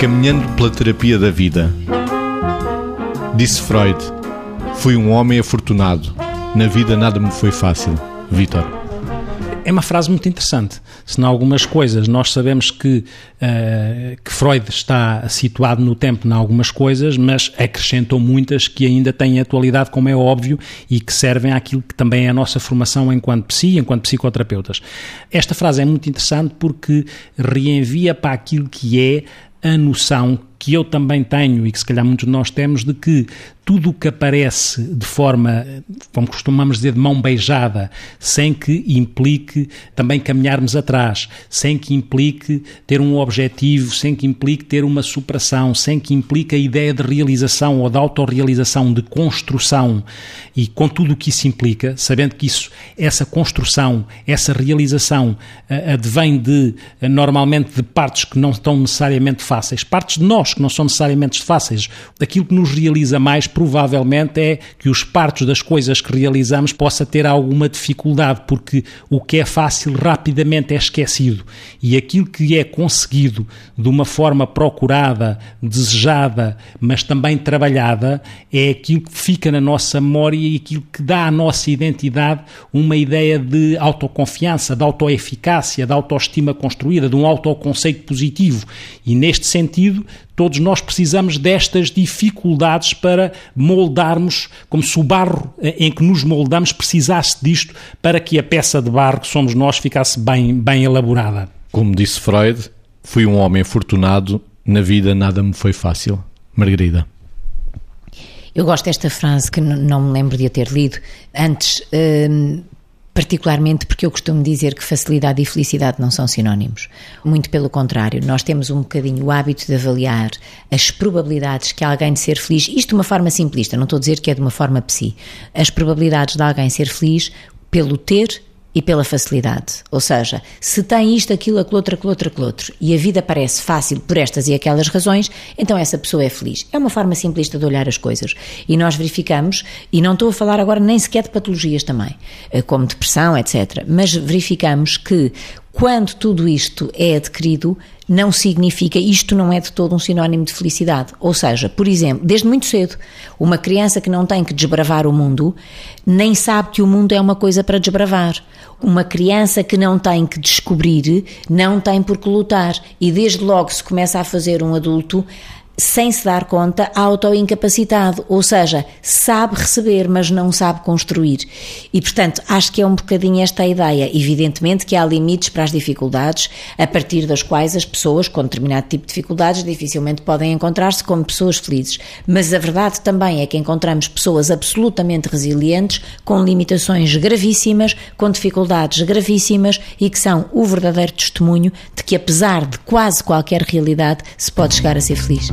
Caminhando pela terapia da vida. Disse Freud: Fui um homem afortunado. Na vida nada me foi fácil. Vitor é uma frase muito interessante. Se em algumas coisas nós sabemos que, uh, que Freud está situado no tempo em algumas coisas, mas acrescentou muitas que ainda têm atualidade, como é óbvio, e que servem àquilo que também é a nossa formação enquanto psi, enquanto psicoterapeutas. Esta frase é muito interessante porque reenvia para aquilo que é a noção que eu também tenho e que se calhar muitos de nós temos de que tudo o que aparece de forma, como costumamos dizer, de mão beijada, sem que implique também caminharmos atrás, sem que implique ter um objetivo, sem que implique ter uma superação, sem que implique a ideia de realização ou de autorrealização, de construção e com tudo o que isso implica, sabendo que isso, essa construção, essa realização uh, advém de, uh, normalmente, de partes que não estão necessariamente fáceis, partes de nós que não são necessariamente fáceis. Aquilo que nos realiza mais, provavelmente, é que os partos das coisas que realizamos possa ter alguma dificuldade, porque o que é fácil rapidamente é esquecido. E aquilo que é conseguido de uma forma procurada, desejada, mas também trabalhada, é aquilo que fica na nossa memória e aquilo que dá à nossa identidade uma ideia de autoconfiança, de autoeficácia, de autoestima construída, de um autoconceito positivo. E neste sentido, Todos nós precisamos destas dificuldades para moldarmos, como se o barro eh, em que nos moldamos precisasse disto para que a peça de barro que somos nós ficasse bem, bem elaborada. Como disse Freud, fui um homem afortunado, na vida nada me foi fácil. Margarida. Eu gosto desta frase que não me lembro de a ter lido antes. Hum, particularmente porque eu costumo dizer que facilidade e felicidade não são sinónimos. Muito pelo contrário, nós temos um bocadinho o hábito de avaliar as probabilidades que alguém de ser feliz, isto de uma forma simplista, não estou a dizer que é de uma forma psi, as probabilidades de alguém ser feliz pelo ter e pela facilidade. Ou seja, se tem isto, aquilo, aquilo outro, aquilo outro, aquilo outro, e a vida parece fácil por estas e aquelas razões, então essa pessoa é feliz. É uma forma simplista de olhar as coisas. E nós verificamos, e não estou a falar agora nem sequer de patologias também, eh, como depressão, etc., mas verificamos que quando tudo isto é adquirido, não significa, isto não é de todo um sinónimo de felicidade. Ou seja, por exemplo, desde muito cedo, uma criança que não tem que desbravar o mundo, nem sabe que o mundo é uma coisa para desbravar. Uma criança que não tem que descobrir, não tem por que lutar. E desde logo se começa a fazer um adulto, sem se dar conta, autoincapacitado, ou seja, sabe receber, mas não sabe construir. E, portanto, acho que é um bocadinho esta a ideia. Evidentemente que há limites para as dificuldades, a partir das quais as pessoas com determinado tipo de dificuldades dificilmente podem encontrar-se como pessoas felizes. Mas a verdade também é que encontramos pessoas absolutamente resilientes, com limitações gravíssimas, com dificuldades gravíssimas e que são o verdadeiro testemunho de que, apesar de quase qualquer realidade, se pode chegar a ser feliz.